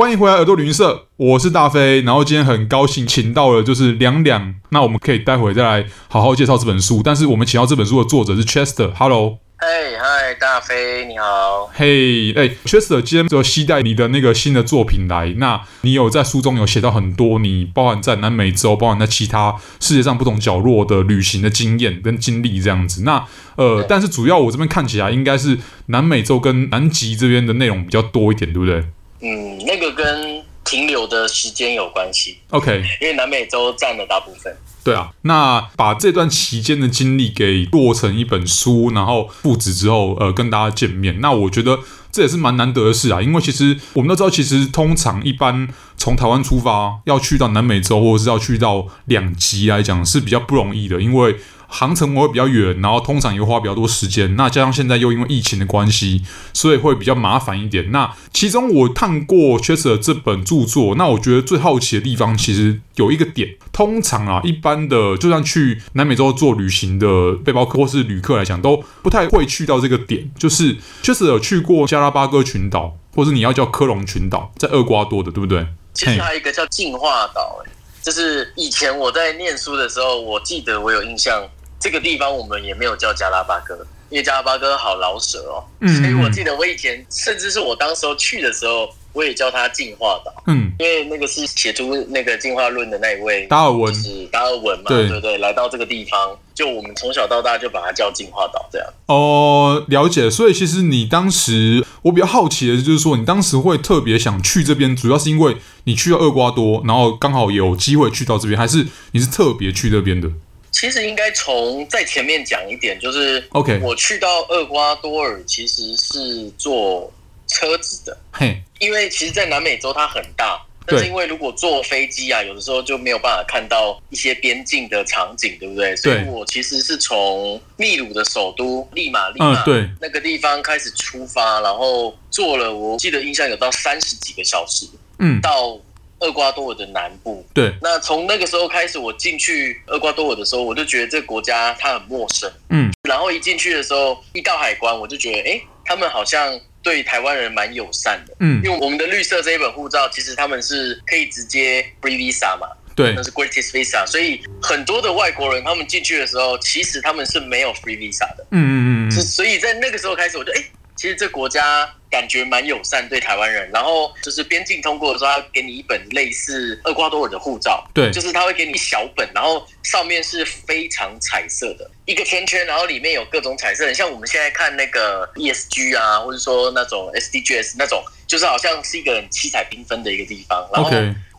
欢迎回来耳朵旅行社，我是大飞。然后今天很高兴请到了就是两两，那我们可以待会再来好好介绍这本书。但是我们请到这本书的作者是 Chester，Hello。嘿，嗨，大飞，你好。嘿，哎，Chester，今天就期待你的那个新的作品来。那你有在书中有写到很多你包含在南美洲，包含在其他世界上不同角落的旅行的经验跟经历这样子。那呃，但是主要我这边看起来应该是南美洲跟南极这边的内容比较多一点，对不对？嗯，那个跟停留的时间有关系。OK，因为南美洲占了大部分。对啊，那把这段期间的经历给做成一本书，然后复制之后，呃，跟大家见面。那我觉得这也是蛮难得的事啊，因为其实我们都知道，其实通常一般从台湾出发要去到南美洲，或者是要去到两极来讲是比较不容易的，因为。航程会比较远，然后通常也会花比较多时间。那加上现在又因为疫情的关系，所以会比较麻烦一点。那其中我看过切斯尔这本著作，那我觉得最好奇的地方其实有一个点。通常啊，一般的就算去南美洲做旅行的背包客或是旅客来讲，都不太会去到这个点。就是切斯尔去过加拉巴哥群岛，或是你要叫科隆群岛，在厄瓜多的，对不对？其实还有一个叫进化岛，哎，就是以前我在念书的时候，我记得我有印象。这个地方我们也没有叫加拉巴哥，因为加拉巴哥好老舍哦，所以我记得我以前，甚至是我当时候去的时候，我也叫它进化岛，嗯，因为那个是写出那个进化论的那一位达尔文，就是达尔文嘛，对对对，来到这个地方，就我们从小到大就把它叫进化岛这样。哦，了解。所以其实你当时，我比较好奇的就是说，你当时会特别想去这边，主要是因为你去了厄瓜多，然后刚好有机会去到这边，还是你是特别去这边的？其实应该从在前面讲一点，就是 OK，我去到厄瓜多尔其实是坐车子的，嘿，因为其实，在南美洲它很大，但是因为如果坐飞机啊，有的时候就没有办法看到一些边境的场景，对不对？所以我其实是从秘鲁的首都利马利马对。那个地方开始出发，然后坐了，我记得印象有到三十几个小时，嗯，到。厄瓜多尔的南部，对。那从那个时候开始，我进去厄瓜多尔的时候，我就觉得这个国家它很陌生，嗯。然后一进去的时候，一到海关，我就觉得，哎，他们好像对台湾人蛮友善的，嗯。因为我们的绿色这一本护照，其实他们是可以直接 free visa 嘛，对，那是 greatest visa，所以很多的外国人他们进去的时候，其实他们是没有 free visa 的，嗯嗯嗯。所以在那个时候开始，我就哎。诶其实这国家感觉蛮友善对台湾人，然后就是边境通过的时候，他给你一本类似厄瓜多尔的护照，对，就是他会给你一小本，然后上面是非常彩色的一个圈圈，然后里面有各种彩色，像我们现在看那个 ESG 啊，或者说那种 SDGs 那种，就是好像是一个很七彩缤纷的一个地方。然后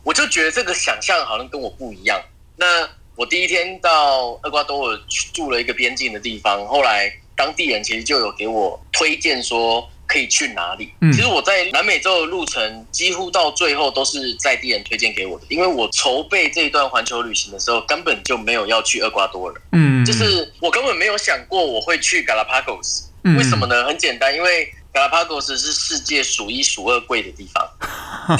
我就觉得这个想象好像跟我不一样。那我第一天到厄瓜多尔住了一个边境的地方，后来。当地人其实就有给我推荐说可以去哪里。嗯，其实我在南美洲的路程几乎到最后都是在地人推荐给我的，因为我筹备这一段环球旅行的时候根本就没有要去厄瓜多尔。嗯，就是我根本没有想过我会去 Galapagos。为什么呢？很简单，因为 Galapagos 是世界数一数二贵的地方。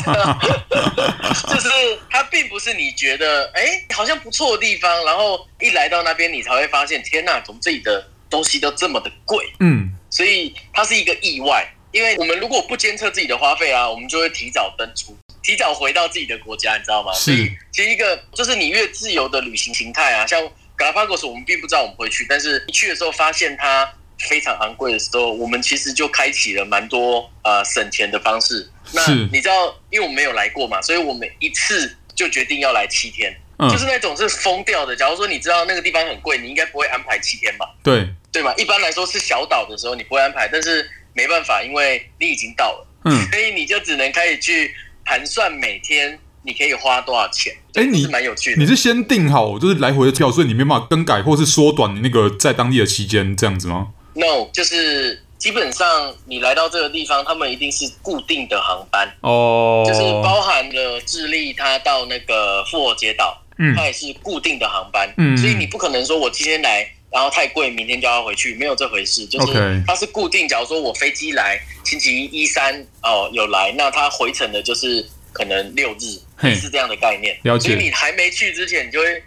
就是它并不是你觉得哎好像不错的地方，然后一来到那边你才会发现天哪，怎么这里的东西都这么的贵，嗯，所以它是一个意外，因为我们如果不监测自己的花费啊，我们就会提早登出，提早回到自己的国家，你知道吗？是，所以其实一个就是你越自由的旅行形态啊，像 Galapagos，我们并不知道我们会去，但是一去的时候发现它非常昂贵的时候，我们其实就开启了蛮多呃省钱的方式。那你知道，因为我们没有来过嘛，所以我们一次就决定要来七天。就是那种是疯掉的。假如说你知道那个地方很贵，你应该不会安排七天吧？对对吧？一般来说是小岛的时候你不会安排，但是没办法，因为你已经到了，嗯，所以你就只能开始去盘算每天你可以花多少钱。哎，你是蛮有趣的，你是先订好就是来回的票，所以你没办法更改或是缩短你那个在当地的期间这样子吗？No，就是。基本上你来到这个地方，他们一定是固定的航班哦，就是包含了智利，它到那个复活节岛，嗯，它也是固定的航班，嗯，所以你不可能说我今天来，然后太贵，明天就要回去，没有这回事，就是它是固定。假如说我飞机来星期一、一三哦有来，那它回程的就是可能六日，是这样的概念。了解。所以你还没去之前，你就会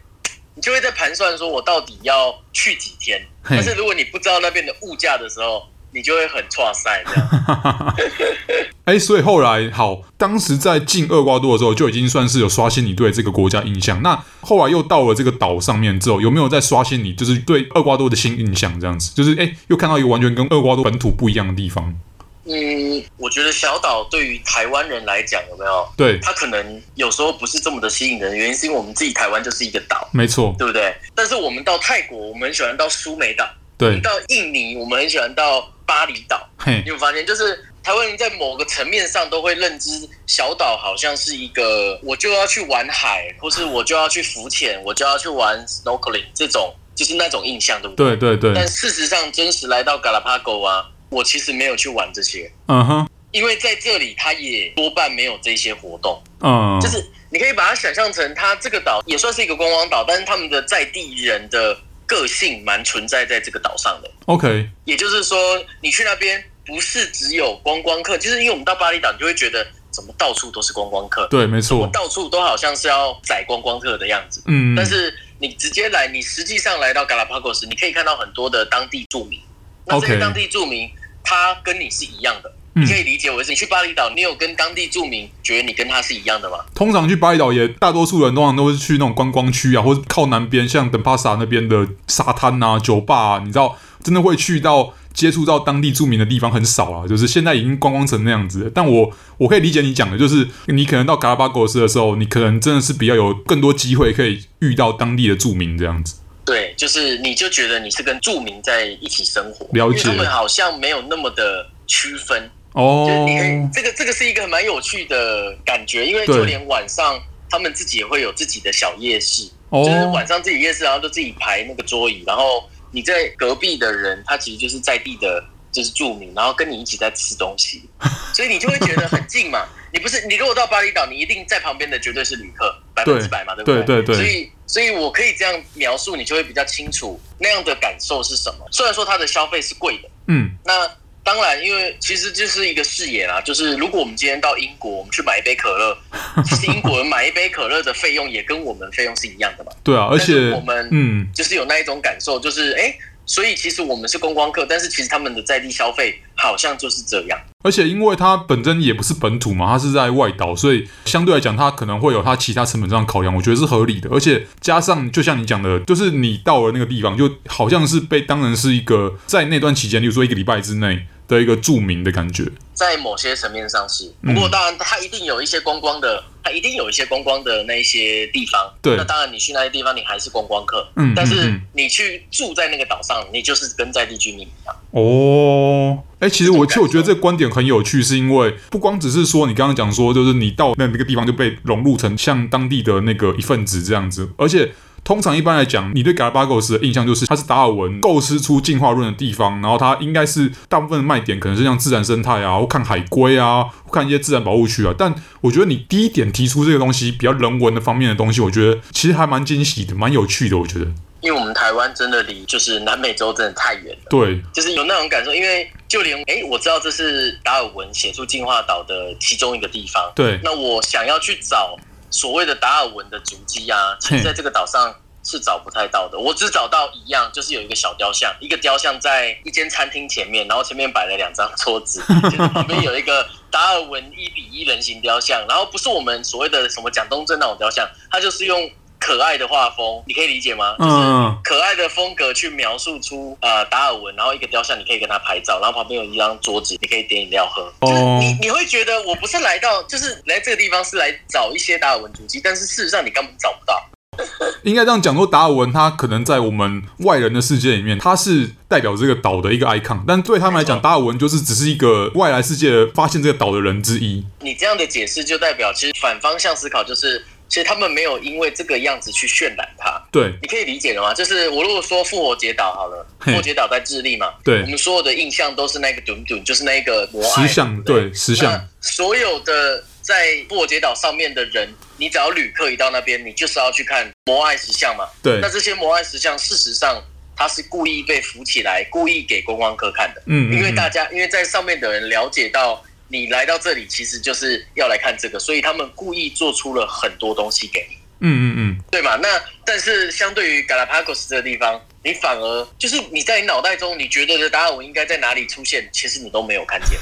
你就会在盘算说我到底要去几天。但是如果你不知道那边的物价的时候，你就会很挫赛这样。哎，所以后来好，当时在进厄瓜多的时候就已经算是有刷新你对这个国家印象。那后来又到了这个岛上面之后，有没有再刷新你就是对厄瓜多的新印象？这样子，就是哎，又看到一个完全跟厄瓜多本土不一样的地方。嗯，我觉得小岛对于台湾人来讲，有没有？对，它可能有时候不是这么的吸引人，原因是因为我们自己台湾就是一个岛，没错，对不对？但是我们到泰国，我们很喜欢到苏梅岛；对，到印尼，我们很喜欢到巴厘岛。你有发现，就是台湾人在某个层面上都会认知小岛好像是一个，我就要去玩海，或是我就要去浮潜，我就要去玩 snorkeling 这种，就是那种印象，对不对？对对对。但事实上，真实来到 Galapagos 啊。我其实没有去玩这些，嗯哼，因为在这里它也多半没有这些活动，嗯，就是你可以把它想象成，它这个岛也算是一个观光岛，但是他们的在地人的个性蛮存在在这个岛上的。OK，也就是说，你去那边不是只有观光客，就是因为我们到巴厘岛，你就会觉得怎么到处都是观光客，对，没错，到处都好像是要宰观光客的样子，嗯，但是你直接来，你实际上来到 Galapagos，你可以看到很多的当地住民。那这些当地住民，他跟你是一样的，你可以理解为是，你去巴厘岛，你有跟当地住民觉得你跟他是一样的吗？通常去巴厘岛也，大多数人通常都是去那种观光区啊，或者靠南边，像等帕萨那边的沙滩啊、酒吧啊，你知道，真的会去到接触到当地住民的地方很少啊，就是现在已经观光成那样子。但我我可以理解你讲的，就是你可能到嘎拉巴戈斯的时候，你可能真的是比较有更多机会可以遇到当地的住民这样子。对，就是你就觉得你是跟住民在一起生活，了解，他们好像没有那么的区分哦。就是你可以，这个这个是一个蛮有趣的感觉，因为就连晚上他们自己也会有自己的小夜市，哦，就是晚上自己夜市，然后就自己排那个桌椅，然后你在隔壁的人，他其实就是在地的，就是住民，然后跟你一起在吃东西，所以你就会觉得很近嘛。你不是你如果到巴厘岛，你一定在旁边的绝对是旅客，百分之百嘛，对不对？对对对。所以。所以，我可以这样描述，你就会比较清楚那样的感受是什么。虽然说它的消费是贵的，嗯，那当然，因为其实就是一个视野啦。就是如果我们今天到英国，我们去买一杯可乐，其实英国人买一杯可乐的费用也跟我们费用是一样的嘛。对啊，而且我们嗯，就是有那一种感受，就是哎。欸所以其实我们是观光客，但是其实他们的在地消费好像就是这样。而且因为它本身也不是本土嘛，它是在外岛，所以相对来讲，它可能会有它其他成本上的考量，我觉得是合理的。而且加上就像你讲的，就是你到了那个地方，就好像是被当成是一个在那段期间，例如说一个礼拜之内。的一个著名的感觉，在某些层面上是，不过当然它一定有一些观光的，它一定有一些观光的那些地方。对，那当然你去那些地方，你还是观光客。嗯，但是你去住在那个岛上，你就是跟在地居民一样。哦，哎，其实我其实我觉得这个观点很有趣，是因为不光只是说你刚刚讲说，就是你到那那个地方就被融入成像当地的那个一份子这样子，而且。通常一般来讲，你对 Galapagos 的印象就是它是达尔文构思出进化论的地方，然后它应该是大部分的卖点可能是像自然生态啊，或看海龟啊，或看一些自然保护区啊。但我觉得你第一点提出这个东西比较人文的方面的东西，我觉得其实还蛮惊喜的，蛮有趣的。我觉得，因为我们台湾真的离就是南美洲真的太远了，对，就是有那种感受。因为就连哎，我知道这是达尔文写出进化岛的其中一个地方，对，那我想要去找。所谓的达尔文的足迹啊，其实在这个岛上是找不太到的。我只找到一样，就是有一个小雕像，一个雕像在一间餐厅前面，然后前面摆了两张桌子，就是旁边有一个达尔文一比一人形雕像，然后不是我们所谓的什么蒋东正那种雕像，它就是用。可爱的画风，你可以理解吗？就是可爱的风格去描述出呃达尔文，然后一个雕像，你可以跟他拍照，然后旁边有一张桌子，你可以点饮料喝。就是你你会觉得我不是来到，就是来这个地方是来找一些达尔文足迹，但是事实上你根本找不到。应该这样讲说，达尔文他可能在我们外人的世界里面，他是代表这个岛的一个 icon，但对他们来讲，达尔文就是只是一个外来世界发现这个岛的人之一。你这样的解释就代表，其实反方向思考就是。其实他们没有因为这个样子去渲染它。对，你可以理解的吗？就是我如果说复活节岛好了，复活节岛在智利嘛，对，我们所有的印象都是那个墩墩，就是那个摩艾石像，对，石像。所有的在复活节岛上面的人，你只要旅客一到那边，你就是要去看摩艾石像嘛。对，那这些摩艾石像，事实上它是故意被扶起来，故意给观光客看的。嗯，嗯，嗯，因为大家因为在上面的人了解到。你来到这里其实就是要来看这个，所以他们故意做出了很多东西给你。嗯嗯嗯，对嘛？那但是相对于 Galapagos 这个地方，你反而就是你在你脑袋中你觉得的达尔文应该在哪里出现，其实你都没有看见。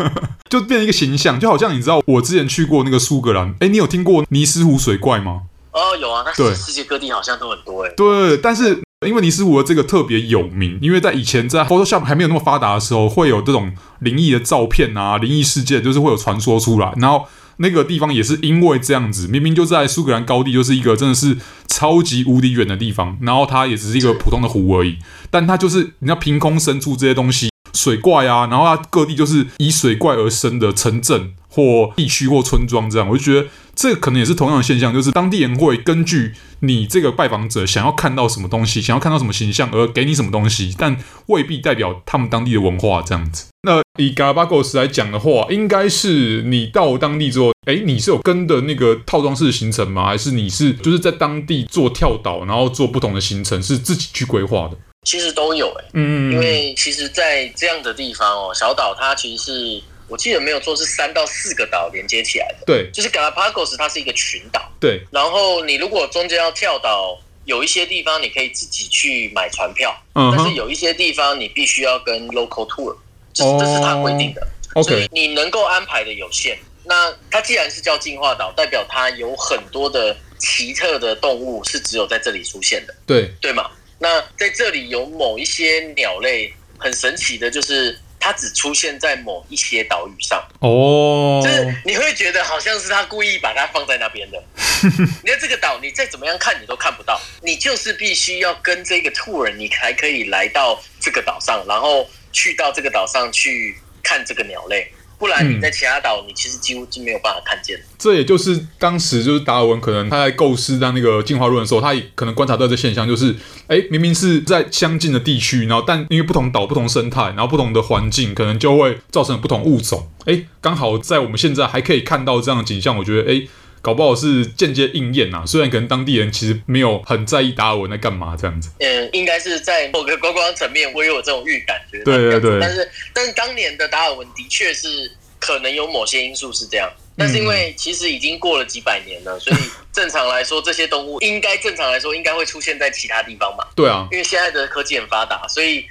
就变成一个形象，就好像你知道，我之前去过那个苏格兰，哎，你有听过尼斯湖水怪吗？哦，有啊，那世界各地好像都很多哎。对，但是因为尼斯湖的这个特别有名，因为在以前在 Photoshop 还没有那么发达的时候，会有这种灵异的照片啊，灵异事件，就是会有传说出来，然后。那个地方也是因为这样子，明明就在苏格兰高地，就是一个真的是超级无敌远的地方，然后它也只是一个普通的湖而已，但它就是你要凭空生出这些东西，水怪啊，然后它各地就是以水怪而生的城镇或地区或村庄这样，我就觉得这可能也是同样的现象，就是当地人会根据你这个拜访者想要看到什么东西，想要看到什么形象而给你什么东西，但未必代表他们当地的文化这样子。那以 Galapagos 来讲的话，应该是你到当地之后，哎，你是有跟的那个套装式的行程吗？还是你是就是在当地做跳岛，然后做不同的行程，是自己去规划的？其实都有哎，嗯，因为其实，在这样的地方哦，小岛它其实是我记得没有错，是三到四个岛连接起来的。对，就是 Galapagos 它是一个群岛。对，然后你如果中间要跳岛，有一些地方你可以自己去买船票，嗯，但是有一些地方你必须要跟 local tour。这这是它规定的，oh. 所以你能够安排的有限。那它既然是叫进化岛，代表它有很多的奇特的动物是只有在这里出现的，对对吗？那在这里有某一些鸟类很神奇的，就是它只出现在某一些岛屿上哦，oh. 就是你会觉得好像是他故意把它放在那边的。你看这个岛，你再怎么样看你都看不到，你就是必须要跟这个 tour，你才可以来到这个岛上，然后。去到这个岛上去看这个鸟类，不然你在其他岛，你其实几乎是没有办法看见的。这也就是当时就是达尔文可能他在构思他那个进化论的时候，他也可能观察到这现象，就是哎，明明是在相近的地区，然后但因为不同岛、不同生态，然后不同的环境，可能就会造成不同物种。哎，刚好在我们现在还可以看到这样的景象，我觉得哎。搞不好是间接应验呐，虽然可能当地人其实没有很在意达尔文在干嘛这样子。嗯，应该是在某个观光层面，我也有这种预感，觉对对对。但是，但是当年的达尔文的确是可能有某些因素是这样，但是因为其实已经过了几百年了，所以。正常来说，这些动物应该正常来说应该会出现在其他地方嘛？对啊，因为现在的科技很发达，所以，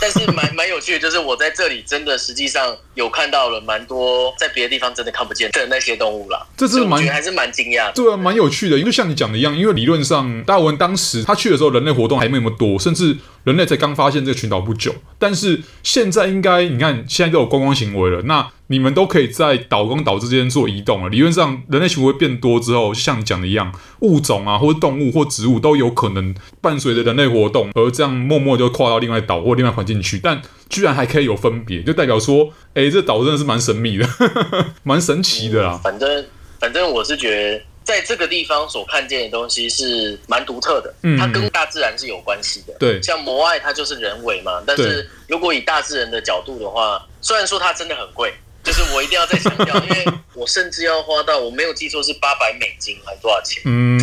但是蛮蛮有趣的，就是我在这里真的实际上有看到了蛮多在别的地方真的看不见的那些动物啦。这是蛮还是蛮惊讶的，对啊，蛮有趣的，因为像你讲的一样，因为理论上达尔文当时他去的时候，人类活动还没那么多，甚至人类才刚发现这个群岛不久。但是现在应该你看，现在都有观光行为了，那你们都可以在岛跟岛之间做移动了。理论上，人类行为变多之后，像你讲的。一样物种啊，或者动物或植物都有可能伴随着人类活动，而这样默默就跨到另外岛或另外环境去，但居然还可以有分别，就代表说，哎、欸，这岛真的是蛮神秘的，蛮神奇的啦。反正反正我是觉得，在这个地方所看见的东西是蛮独特的，嗯，它跟大自然是有关系的。对，像摩艾它就是人为嘛，但是如果以大自然的角度的话，虽然说它真的很贵。就是我一定要再强调，因为我甚至要花到我没有记错是八百美金还多少钱？嗯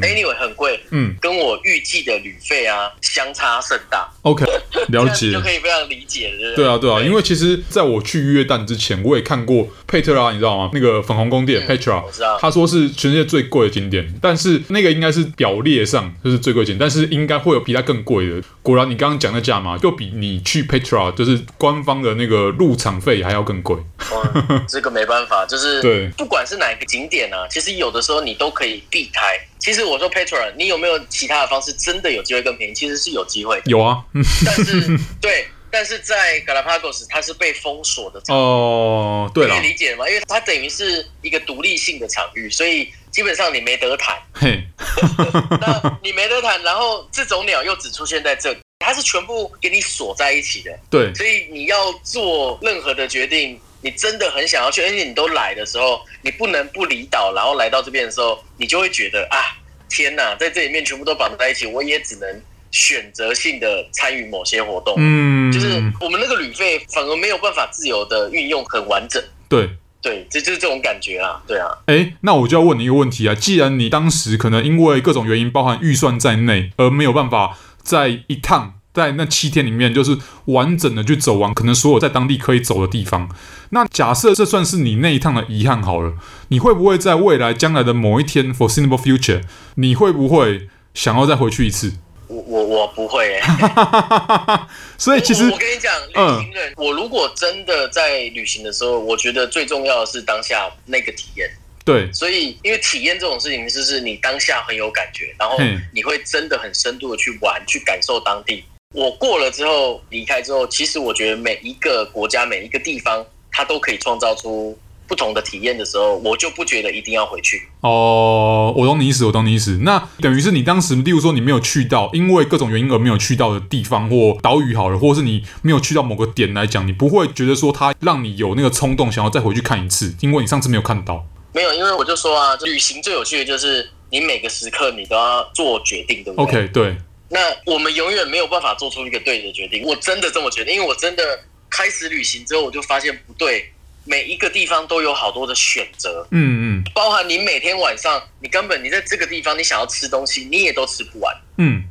，Anyway 很贵，嗯，跟我预计的旅费啊相差甚大。OK，了解，就可以非常理解了。对啊，对啊，因为其实在我去约旦之前，我也看过佩特拉，你知道吗？那个粉红宫殿 Petra，我知道，他说是全世界最贵的景点，但是那个应该是表列上就是最贵景点，但是应该会有比它更贵的。果然，你刚刚讲的价嘛就比你去 Petra 就是官方的那个入场费还要更贵。哦，这个没办法，就是对，不管是哪一个景点啊，其实有的时候你都可以避开。其实我说 Petra，你有没有其他的方式，真的有机会更便宜？其实是有机会的。有啊，但是 对，但是在 Galapagos 它是被封锁的。哦，对了，可以理解吗？因为它等于是一个独立性的场域，所以基本上你没得谈。嘿，那你没得谈，然后这种鸟又只出现在这里，它是全部给你锁在一起的。对，所以你要做任何的决定。你真的很想要去，而且你都来的时候，你不能不离岛，然后来到这边的时候，你就会觉得啊，天哪，在这里面全部都绑在一起，我也只能选择性的参与某些活动。嗯，就是我们那个旅费反而没有办法自由的运用很完整。对对，这就是这种感觉啊，对啊。哎，那我就要问你一个问题啊，既然你当时可能因为各种原因，包含预算在内，而没有办法在一趟。在那七天里面，就是完整的去走完可能所有在当地可以走的地方。那假设这算是你那一趟的遗憾好了，你会不会在未来将来的某一天，foreseeable future，你会不会想要再回去一次？我我我不会、欸。所以其实我，我跟你讲，旅行人、嗯，我如果真的在旅行的时候，我觉得最重要的是当下那个体验。对，所以因为体验这种事情，就是你当下很有感觉，然后你会真的很深度的去玩，去感受当地。我过了之后离开之后，其实我觉得每一个国家、每一个地方，它都可以创造出不同的体验的时候，我就不觉得一定要回去。哦，我懂你意思，我懂你意思。那等于是你当时，例如说你没有去到，因为各种原因而没有去到的地方或岛屿好了，或者是你没有去到某个点来讲，你不会觉得说它让你有那个冲动想要再回去看一次，因为你上次没有看到。没有，因为我就说啊，旅行最有趣的就是你每个时刻你都要做决定，对不对？OK，对。那我们永远没有办法做出一个对的决定，我真的这么觉得，因为我真的开始旅行之后，我就发现不对，每一个地方都有好多的选择，嗯嗯，包含你每天晚上，你根本你在这个地方，你想要吃东西，你也都吃不完，嗯。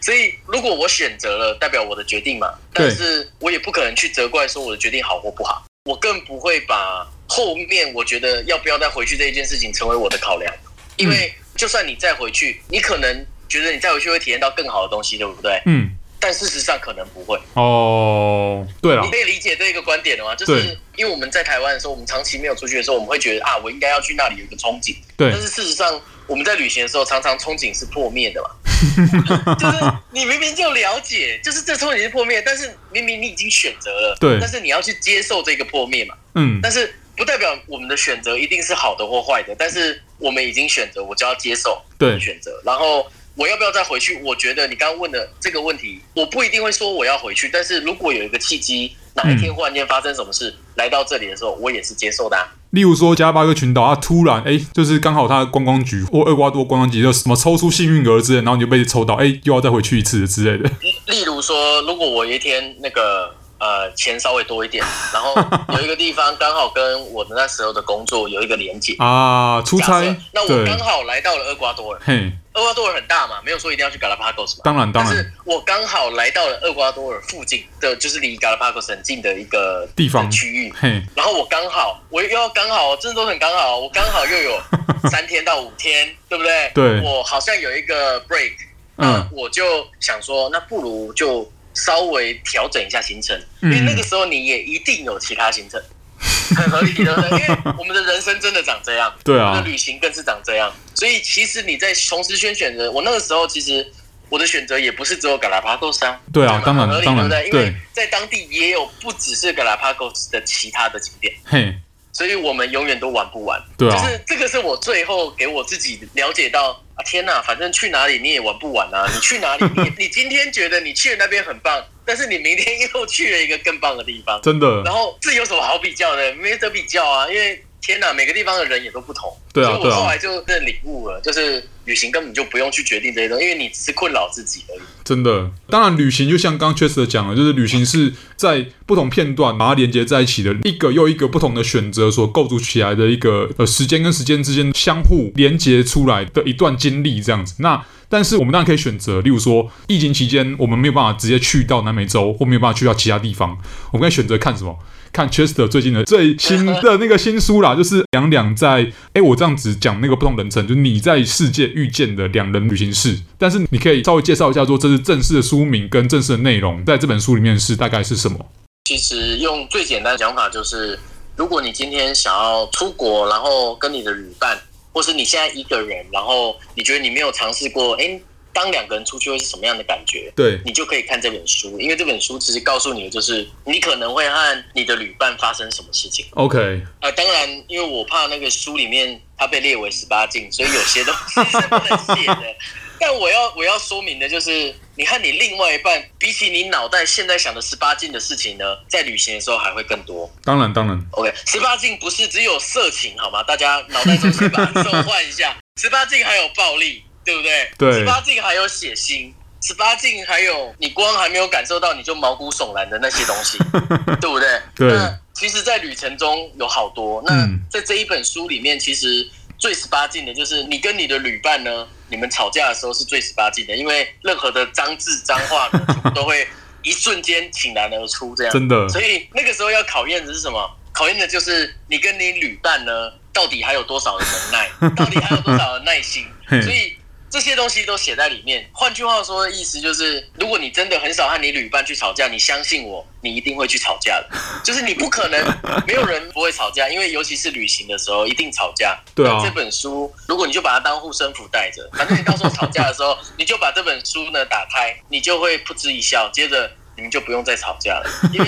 所以如果我选择了，代表我的决定嘛，但是我也不可能去责怪说我的决定好或不好，我更不会把。后面我觉得要不要再回去这一件事情成为我的考量，因为就算你再回去，你可能觉得你再回去会体验到更好的东西，对不对？嗯。但事实上可能不会。哦，对了，你可以理解这一个观点的吗？就是因为我们在台湾的时候，我们长期没有出去的时候，我们会觉得啊，我应该要去那里有一个憧憬。对。但是事实上，我们在旅行的时候，常常憧憬是破灭的嘛。就是你明明就了解，就是这憧憬是破灭，但是明明你已经选择了，对。但是你要去接受这个破灭嘛。嗯。但是。不代表我们的选择一定是好的或坏的，但是我们已经选择，我就要接受对选择。然后我要不要再回去？我觉得你刚刚问的这个问题，我不一定会说我要回去，但是如果有一个契机，哪一天忽然间发生什么事，嗯、来到这里的时候，我也是接受的、啊。例如说加拉巴哥群岛，它突然哎，就是刚好它的观光局或厄瓜多观光局就什么抽出幸运儿之类，然后你就被抽到，哎，又要再回去一次之类的。例如说，如果我有一天那个。呃，钱稍微多一点，然后有一个地方刚好跟我的那时候的工作有一个连结 啊，出差。那我刚好来到了厄瓜多尔，嘿，厄瓜多尔很大嘛，没有说一定要去 Galapagos 嘛。当然，当然。但是我刚好来到了厄瓜多尔附近的，就是离 Galapagos 很近的一个地方区域。嘿，然后我刚好，我又要刚好，真的都很刚好，我刚好 又有三天到五天，对不对？对。我好像有一个 break，嗯，我就想说，那不如就。稍微调整一下行程，因为那个时候你也一定有其他行程，嗯、很合理的，因为我们的人生真的长这样，对啊，我们的旅行更是长这样，所以其实你在同时选选择，我那个时候其实我的选择也不是只有 Galapagos 啊，对啊，当然当然，对，因为在当地也有不只是 Galapagos 的其他的景点，嘿。所以我们永远都玩不完，对啊，就是这个是我最后给我自己了解到啊，天哪，反正去哪里你也玩不完啊，你去哪里，你你今天觉得你去的那边很棒，但是你明天又去了一个更棒的地方，真的，然后这有什么好比较的？没得比较啊，因为。天呐，每个地方的人也都不同。对啊，所以我后来就真的领悟了，就是旅行根本就不用去决定这些东西，因为你只是困扰自己而已。真的，当然旅行就像刚刚 Chester 讲的，就是旅行是在不同片段把它连接在一起的，一个又一个不同的选择所构筑起来的一个呃时间跟时间之间相互连接出来的一段经历这样子。那但是我们当然可以选择，例如说疫情期间我们没有办法直接去到南美洲，或没有办法去到其他地方，我们可以选择看什么？看 Chester 最近的最新的那个新书啦，就是两两在哎，我这样子讲那个不同人称，就是你在世界遇见的两人旅行室。但是你可以稍微介绍一下，说这是正式的书名跟正式的内容，在这本书里面是大概是什么？其实用最简单的讲法就是，如果你今天想要出国，然后跟你的旅伴，或是你现在一个人，然后你觉得你没有尝试过，哎。当两个人出去会是什么样的感觉？对，你就可以看这本书，因为这本书其实告诉你的就是你可能会和你的旅伴发生什么事情。OK，呃，当然，因为我怕那个书里面它被列为十八禁，所以有些东西是不能写的。但我要我要说明的就是，你和你另外一半比起你脑袋现在想的十八禁的事情呢，在旅行的时候还会更多。当然，当然。OK，十八禁不是只有色情好吗？大家脑袋中先把它转换一下，十八禁还有暴力。对不对？对，十八禁还有血腥，十八禁还有你光还没有感受到你就毛骨悚然的那些东西，对不对？对。那其实，在旅程中有好多。那在这一本书里面，其实最十八禁的就是你跟你的旅伴呢，你们吵架的时候是最十八禁的，因为任何的脏字脏话呢，都会一瞬间倾然而出，这样。真的。所以那个时候要考验的是什么？考验的就是你跟你旅伴呢，到底还有多少的能耐，到底还有多少的耐心。所以。这些东西都写在里面。换句话说的意思就是，如果你真的很少和你旅伴去吵架，你相信我，你一定会去吵架的。就是你不可能没有人不会吵架，因为尤其是旅行的时候一定吵架。对啊。这本书，如果你就把它当护身符带着，反正你到时候吵架的时候，你就把这本书呢打开，你就会噗嗤一笑，接着你们就不用再吵架了，因为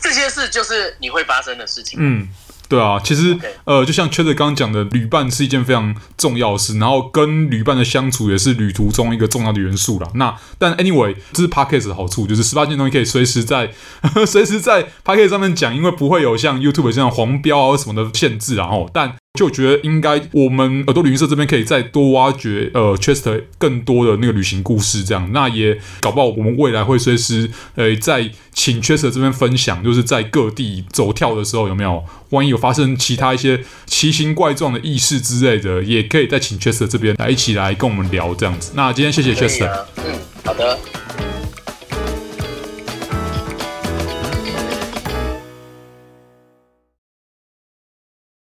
这些事就是你会发生的事情。嗯。对啊，其实.呃，就像 Chester 刚刚讲的，旅伴是一件非常重要的事，然后跟旅伴的相处也是旅途中一个重要的元素啦。那但 anyway，这是 Podcast 的好处，就是十八件东西可以随时在 随时在 Podcast 上面讲，因为不会有像 YouTube 这样黄标啊什么的限制啊。哦，但就觉得应该我们耳朵旅行社这边可以再多挖掘呃 Chester 更多的那个旅行故事，这样那也搞不好我们未来会随时呃在请 Chester 这边分享，就是在各地走跳的时候有没有，万一有发生其他一些奇形怪状的异事之类的，也可以再请 Chester 这边来一起来跟我们聊这样子。那今天谢谢 Chester，嗯，好的。